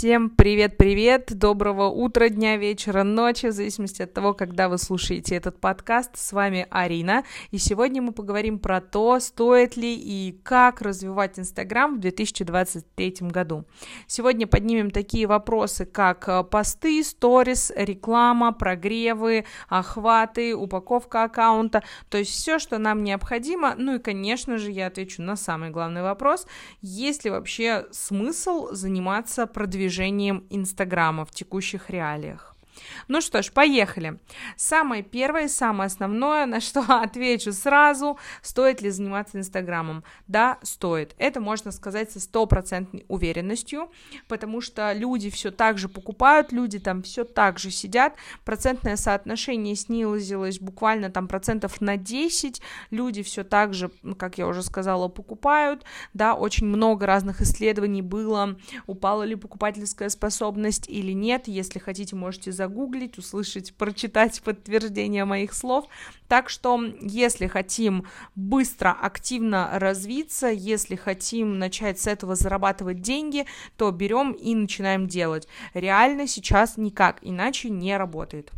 Всем привет-привет, доброго утра, дня, вечера, ночи, в зависимости от того, когда вы слушаете этот подкаст. С вами Арина, и сегодня мы поговорим про то, стоит ли и как развивать Инстаграм в 2023 году. Сегодня поднимем такие вопросы, как э, посты, сторис, реклама, прогревы, охваты, упаковка аккаунта, то есть все, что нам необходимо. Ну и, конечно же, я отвечу на самый главный вопрос, есть ли вообще смысл заниматься продвижением движением Инстаграма в текущих реалиях. Ну что ж, поехали. Самое первое самое основное, на что отвечу сразу, стоит ли заниматься Инстаграмом? Да, стоит. Это можно сказать со стопроцентной уверенностью, потому что люди все так же покупают, люди там все так же сидят, процентное соотношение снизилось буквально там процентов на 10, люди все так же, как я уже сказала, покупают, да, очень много разных исследований было, упала ли покупательская способность или нет, если хотите, можете загуглить, загуглить, услышать, прочитать подтверждение моих слов. Так что, если хотим быстро, активно развиться, если хотим начать с этого зарабатывать деньги, то берем и начинаем делать. Реально сейчас никак иначе не работает.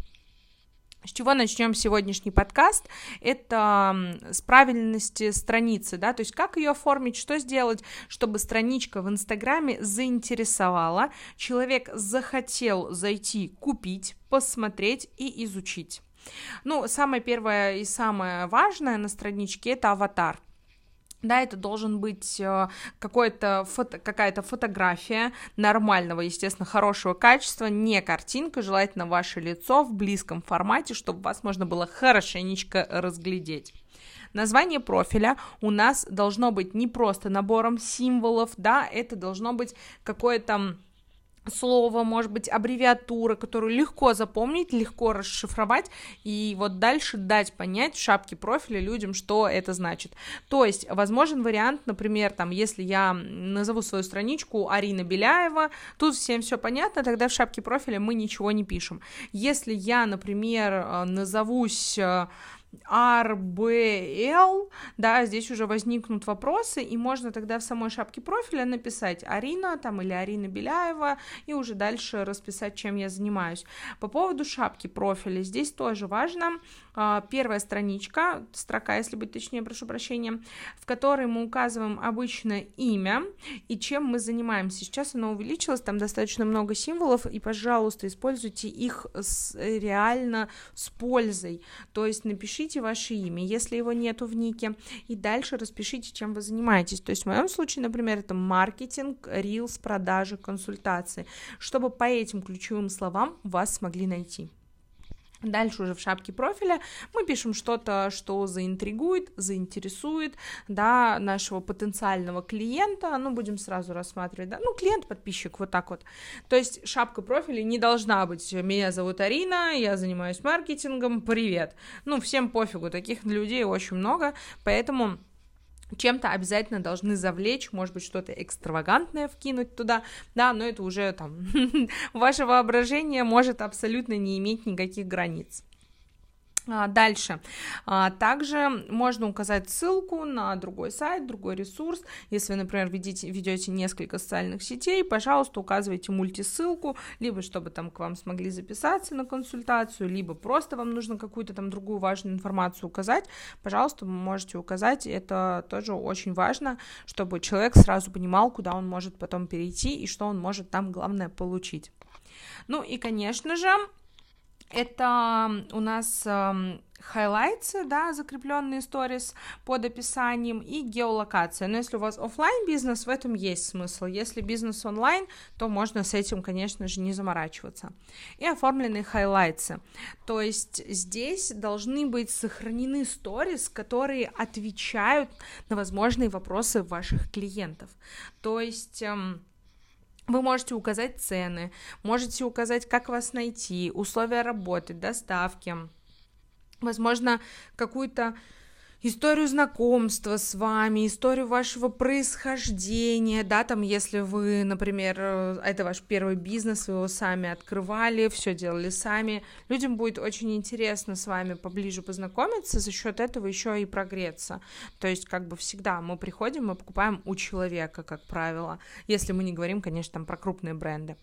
С чего начнем сегодняшний подкаст? Это с правильности страницы, да, то есть как ее оформить, что сделать, чтобы страничка в Инстаграме заинтересовала, человек захотел зайти купить, посмотреть и изучить. Ну, самое первое и самое важное на страничке это аватар. Да, это должен быть э, какой-то фото, какая-то фотография нормального, естественно, хорошего качества, не картинка, желательно ваше лицо в близком формате, чтобы вас можно было хорошенечко разглядеть. Название профиля у нас должно быть не просто набором символов, да, это должно быть какое-то слово, может быть, аббревиатура, которую легко запомнить, легко расшифровать, и вот дальше дать понять в шапке профиля людям, что это значит. То есть, возможен вариант, например, там, если я назову свою страничку Арина Беляева, тут всем все понятно, тогда в шапке профиля мы ничего не пишем. Если я, например, э, назовусь э, RBL, да, здесь уже возникнут вопросы, и можно тогда в самой шапке профиля написать Арина там или Арина Беляева, и уже дальше расписать, чем я занимаюсь. По поводу шапки профиля, здесь тоже важно, а, первая страничка, строка, если быть точнее, прошу прощения, в которой мы указываем обычно имя и чем мы занимаемся. Сейчас оно увеличилось, там достаточно много символов, и, пожалуйста, используйте их с, реально с пользой, то есть напишите напишите ваше имя, если его нету в нике, и дальше распишите, чем вы занимаетесь. То есть в моем случае, например, это маркетинг, рилс, продажи, консультации, чтобы по этим ключевым словам вас смогли найти. Дальше уже в шапке профиля мы пишем что-то, что заинтригует, заинтересует, да, нашего потенциального клиента, ну, будем сразу рассматривать, да, ну, клиент-подписчик, вот так вот. То есть шапка профиля не должна быть «меня зовут Арина, я занимаюсь маркетингом, привет». Ну, всем пофигу, таких людей очень много, поэтому чем-то обязательно должны завлечь, может быть, что-то экстравагантное вкинуть туда, да, но это уже там ваше воображение может абсолютно не иметь никаких границ. А, дальше. А, также можно указать ссылку на другой сайт, другой ресурс. Если, например, ведите, ведете несколько социальных сетей, пожалуйста, указывайте мультисылку, либо чтобы там к вам смогли записаться на консультацию, либо просто вам нужно какую-то там другую важную информацию указать, пожалуйста, вы можете указать. Это тоже очень важно, чтобы человек сразу понимал, куда он может потом перейти и что он может там, главное, получить. Ну и, конечно же, это у нас эм, да, закрепленные сторис под описанием и геолокация. Но если у вас офлайн бизнес, в этом есть смысл. Если бизнес онлайн, то можно с этим, конечно же, не заморачиваться. И оформленные highlights ы. То есть здесь должны быть сохранены сторис, которые отвечают на возможные вопросы ваших клиентов. То есть вы можете указать цены, можете указать, как вас найти, условия работы, доставки, возможно, какую-то историю знакомства с вами, историю вашего происхождения, да, там, если вы, например, э, это ваш первый бизнес, вы его сами открывали, все делали сами, людям будет очень интересно с вами поближе познакомиться, за счет этого еще и прогреться. То есть, как бы всегда мы приходим, мы покупаем у человека, как правило, если мы не говорим, конечно, там про крупные бренды.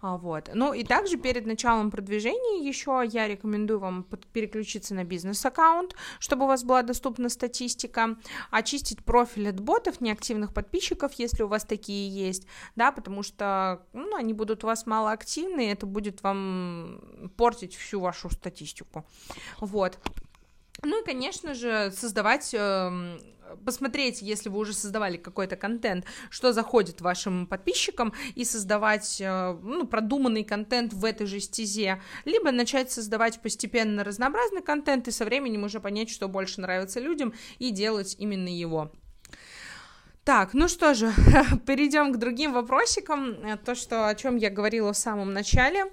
А, вот. Ну и также перед началом продвижения еще я рекомендую вам переключиться на бизнес-аккаунт, чтобы у вас была доступна статистика, очистить профиль от ботов, неактивных подписчиков, если у вас такие есть, да, потому что ну, они будут у вас малоактивны, и это будет вам портить всю вашу статистику. Вот. Ну и, конечно же, создавать э, посмотреть, если вы уже создавали какой-то контент, что заходит вашим подписчикам, и создавать э, ну, продуманный контент в этой же стезе, либо начать создавать постепенно разнообразный контент и со временем уже понять, что больше нравится людям, и делать именно его. Так, ну что же, перейдем к другим вопросикам. То, что, о чем я говорила в самом начале.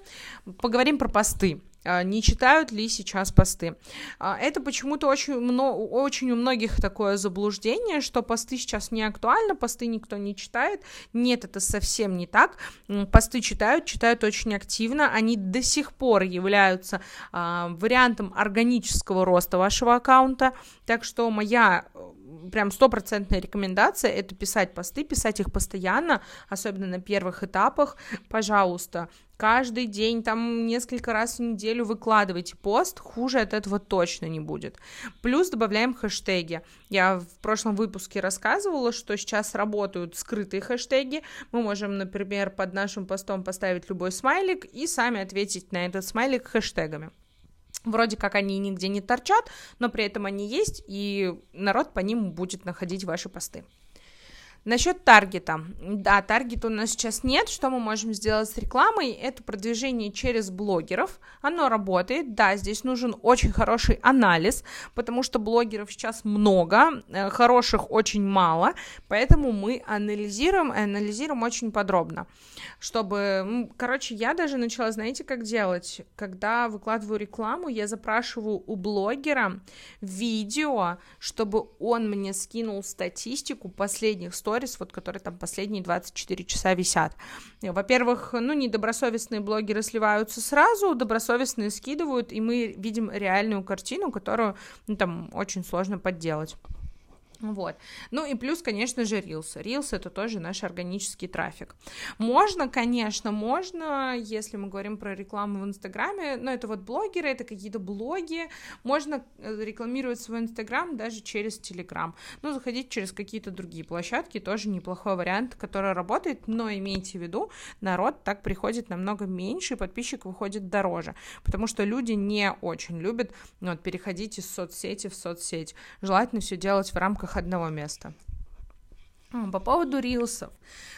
Поговорим про посты. А, не читают ли сейчас посты. А, это почему-то очень, очень у многих такое заблуждение, что посты сейчас не актуальны, посты никто не читает. Нет, это совсем не так. Посты читают, читают очень активно. Они до сих пор являются а, вариантом органического роста вашего аккаунта. Так что моя прям стопроцентная рекомендация это писать посты, писать их постоянно, особенно на первых этапах. Пожалуйста, каждый день, там несколько раз в неделю выкладывайте пост, хуже от этого точно не будет. Плюс добавляем хэштеги. Я в прошлом выпуске рассказывала, что сейчас работают скрытые хэштеги. Мы можем, например, под нашим постом поставить любой смайлик и сами ответить на этот смайлик хэштегами. Вроде как они нигде не торчат, но при этом они есть, и народ по ним будет находить ваши посты. Насчет таргета. Да, таргета у нас сейчас нет. Что мы можем сделать с рекламой? Это продвижение через блогеров. Оно работает. Да, здесь нужен очень хороший анализ, потому что блогеров сейчас много, э, хороших очень мало, поэтому мы анализируем и анализируем очень подробно. Чтобы, короче, я даже начала, знаете, как делать? Когда выкладываю рекламу, я запрашиваю у блогера видео, чтобы он мне скинул статистику последних 100 сторис, вот которые там последние 24 часа висят. Во-первых, ну, недобросовестные блогеры сливаются сразу, добросовестные скидывают, и мы видим реальную картину, которую, ну, там, очень сложно подделать. Вот. Ну и плюс, конечно же, Reels. Reels это тоже наш органический трафик. Можно, конечно, можно, если мы говорим про рекламу в Инстаграме, но это вот блогеры, это какие-то блоги, можно э, рекламировать свой Инстаграм даже через Телеграм. Ну, заходить через какие-то другие площадки, тоже неплохой вариант, который работает, но имейте в виду, народ так приходит намного меньше, и подписчик выходит дороже, потому что люди не очень любят ну, вот, переходить из соцсети в соцсеть. Желательно все делать в рамках рамках одного места. По поводу рилсов.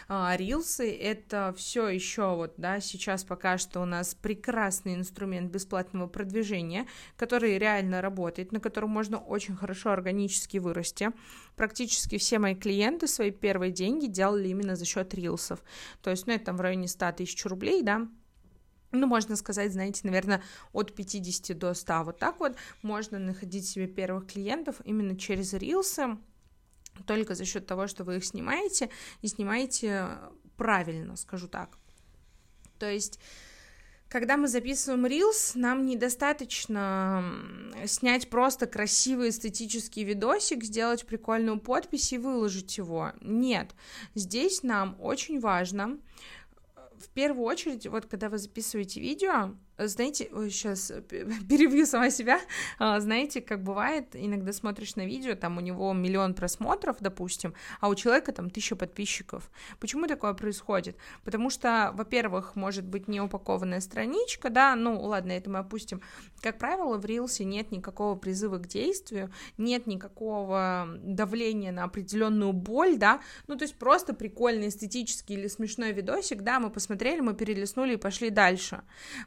А, рилсы — это все еще вот, да, сейчас пока что у нас прекрасный инструмент бесплатного продвижения, который реально работает, на котором можно очень хорошо органически вырасти. Практически все мои клиенты свои первые деньги делали именно за счет рилсов. То есть, ну, это там в районе 100 тысяч рублей, да, ну, можно сказать, знаете, наверное, от 50 до 100. Вот так вот можно находить себе первых клиентов именно через рилсы, только за счет того, что вы их снимаете, и снимаете правильно, скажу так. То есть когда мы записываем Reels, нам недостаточно снять просто красивый эстетический видосик, сделать прикольную подпись и выложить его. Нет, здесь нам очень важно в первую очередь, вот когда вы записываете видео, знаете, ой, сейчас перебью сама себя, а, знаете, как бывает, иногда смотришь на видео, там у него миллион просмотров, допустим, а у человека там тысяча подписчиков. Почему такое происходит? Потому что, во-первых, может быть неупакованная страничка, да, ну ладно, это мы опустим. Как правило, в Рилсе нет никакого призыва к действию, нет никакого давления на определенную боль, да, ну то есть просто прикольный эстетический или смешной видосик, да, мы посмотрели, мы перелистнули и пошли дальше.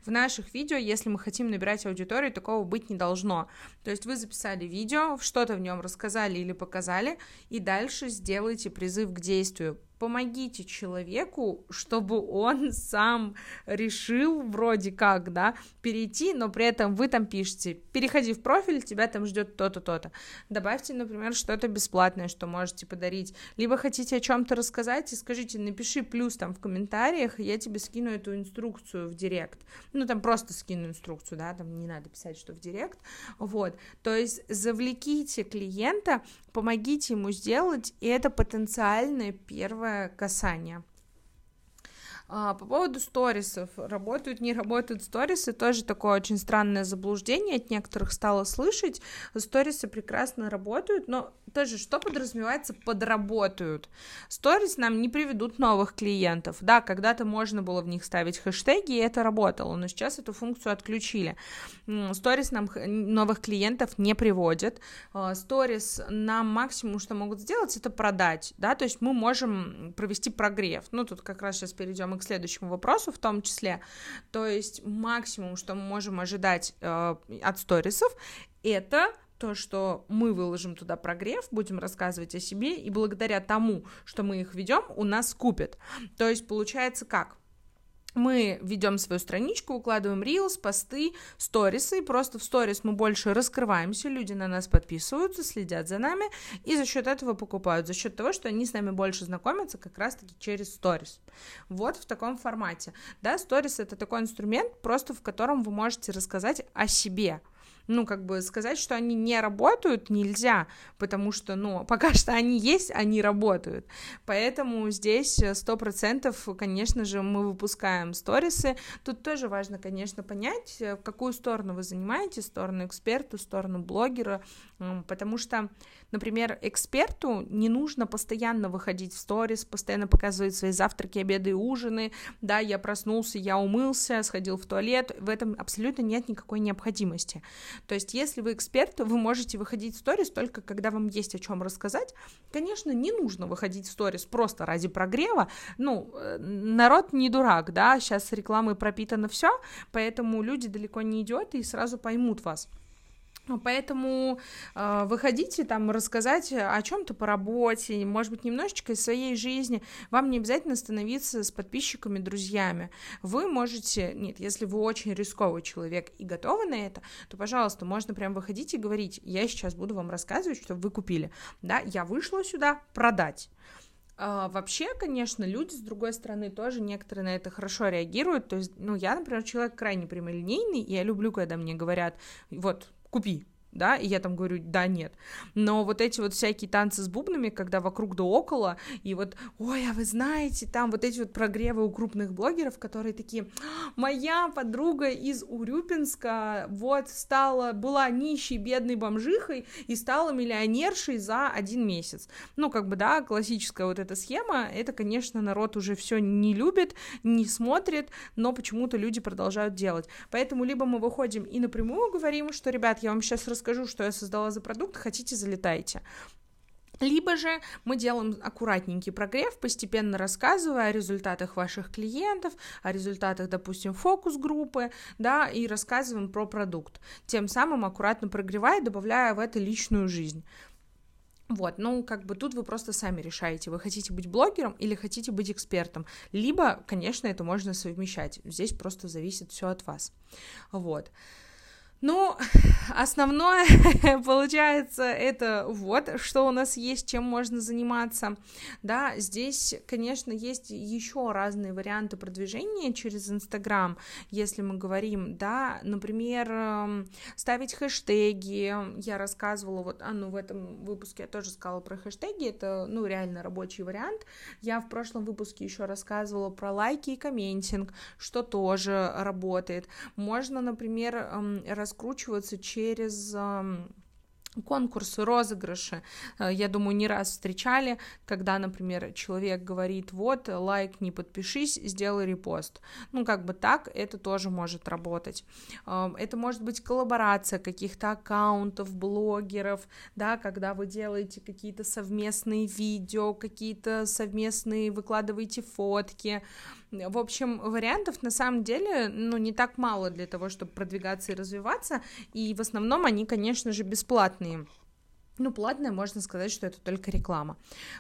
В наш наших видео, если мы хотим набирать аудиторию, такого быть не должно. То есть вы записали видео, что-то в нем рассказали или показали, и дальше сделайте призыв к действию помогите человеку, чтобы он сам решил вроде как, да, перейти, но при этом вы там пишете, переходи в профиль, тебя там ждет то-то, то-то. Добавьте, например, что-то бесплатное, что можете подарить. Либо хотите о чем-то рассказать и скажите, напиши плюс там в комментариях, я тебе скину эту инструкцию в директ. Ну, там просто скину инструкцию, да, там не надо писать, что в директ. Вот. То есть завлеките клиента, помогите ему сделать, и это потенциальное первое касание. А, по поводу сторисов, работают, не работают сторисы, тоже такое очень странное заблуждение, от некоторых стало слышать, сторисы прекрасно работают, но тоже что подразумевается под работают? Сторис нам не приведут новых клиентов, да, когда-то можно было в них ставить хэштеги, и это работало, но сейчас эту функцию отключили. Сторис нам новых клиентов не приводит, а, сторис нам максимум, что могут сделать, это продать, да, то есть мы можем провести прогрев, ну, тут как раз сейчас перейдем к следующему вопросу в том числе, то есть максимум, что мы можем ожидать э, от сторисов, это то, что мы выложим туда прогрев, будем рассказывать о себе, и благодаря тому, что мы их ведем, у нас купят. То есть получается как? Мы ведем свою страничку, укладываем рилс, посты, сторисы, просто в сторис мы больше раскрываемся, люди на нас подписываются, следят за нами, и за счет этого покупают, за счет того, что они с нами больше знакомятся как раз-таки через сторис. Вот в таком формате. Да, сторис это такой инструмент, просто в котором вы можете рассказать о себе, ну, как бы сказать, что они не работают, нельзя, потому что, ну, пока что они есть, они работают. Поэтому здесь сто процентов, конечно же, мы выпускаем сторисы. Тут тоже важно, конечно, понять, в какую сторону вы занимаетесь, сторону эксперта, сторону блогера, потому что Например, эксперту не нужно постоянно выходить в сторис, постоянно показывать свои завтраки, обеды и ужины, да, я проснулся, я умылся, сходил в туалет, в этом абсолютно нет никакой необходимости. То есть, если вы эксперт, вы можете выходить в сторис только когда вам есть о чем рассказать. Конечно, не нужно выходить в сторис просто ради прогрева, ну, э, народ не дурак, да, сейчас рекламой пропитано все, поэтому люди далеко не идет и сразу поймут вас. Поэтому э, выходите там рассказать о чем-то по работе, может быть, немножечко из своей жизни. Вам не обязательно становиться с подписчиками, друзьями. Вы можете, нет, если вы очень рисковый человек и готовы на это, то, пожалуйста, можно прям выходить и говорить, я сейчас буду вам рассказывать, что вы купили. Да, я вышла сюда продать. А, вообще, конечно, люди, с другой стороны, тоже некоторые на это хорошо реагируют. То есть, ну, я, например, человек крайне прямолинейный, и я люблю, когда мне говорят, вот, copio. Да, и я там говорю, да, нет. Но вот эти вот всякие танцы с бубнами, когда вокруг да около, и вот, ой, а вы знаете, там вот эти вот прогревы у крупных блогеров, которые такие, моя подруга из Урюпинска вот стала, была нищей, бедной бомжихой и стала миллионершей за один месяц. Ну, как бы, да, классическая вот эта схема, это, конечно, народ уже все не любит, не смотрит, но почему-то люди продолжают делать. Поэтому либо мы выходим и напрямую говорим, что, ребят, я вам сейчас расскажу, что я создала за продукт, хотите, залетайте. Либо же мы делаем аккуратненький прогрев, постепенно рассказывая о результатах ваших клиентов, о результатах, допустим, фокус-группы, да, и рассказываем про продукт. Тем самым аккуратно прогревая, добавляя в это личную жизнь. Вот, ну, как бы тут вы просто сами решаете, вы хотите быть блогером или хотите быть экспертом. Либо, конечно, это можно совмещать. Здесь просто зависит все от вас. Вот. Ну, основное, получается, это вот, что у нас есть, чем можно заниматься. Да, здесь, конечно, есть еще разные варианты продвижения через Инстаграм, если мы говорим, да, например, эм, ставить хэштеги. Я рассказывала, вот, а, ну, в этом выпуске я тоже сказала про хэштеги, это, ну, реально рабочий вариант. Я в прошлом выпуске еще рассказывала про лайки и комментинг, что тоже работает. Можно, например, эм, раскручиваться через конкурсы, розыгрыши, э, я думаю, не раз встречали, когда, например, человек говорит, вот, лайк, не подпишись, сделай репост. Ну, как бы так, это тоже может работать. Эм, это может быть коллаборация каких-то аккаунтов, блогеров, да, когда вы делаете какие-то совместные видео, какие-то совместные, выкладываете фотки, в общем, вариантов на самом деле, ну, не так мало для того, чтобы продвигаться и развиваться, и в основном они, конечно же, бесплатные. Ну, платная, можно сказать, что это только реклама.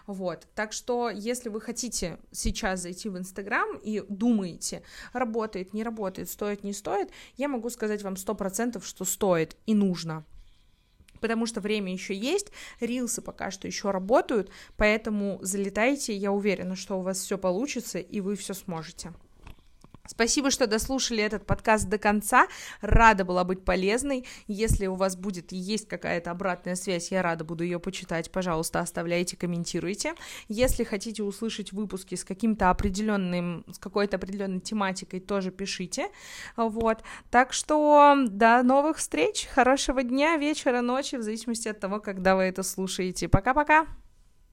Вот. Так что, если вы хотите сейчас зайти в Инстаграм и думаете, работает, не работает, стоит, не стоит, я могу сказать вам сто процентов, что стоит и нужно потому что время еще есть, рилсы пока что еще работают, поэтому залетайте, я уверена, что у вас все получится и вы все сможете. Спасибо, что дослушали этот подкаст до конца. Рада была быть полезной. Если у вас будет есть какая-то обратная связь, я рада буду ее почитать. Пожалуйста, оставляйте, комментируйте. Если хотите услышать выпуски с каким-то определенным, с какой-то определенной тематикой, тоже пишите. Вот. Так что до новых встреч, хорошего дня, вечера, ночи, в зависимости от того, когда вы это слушаете. Пока-пока!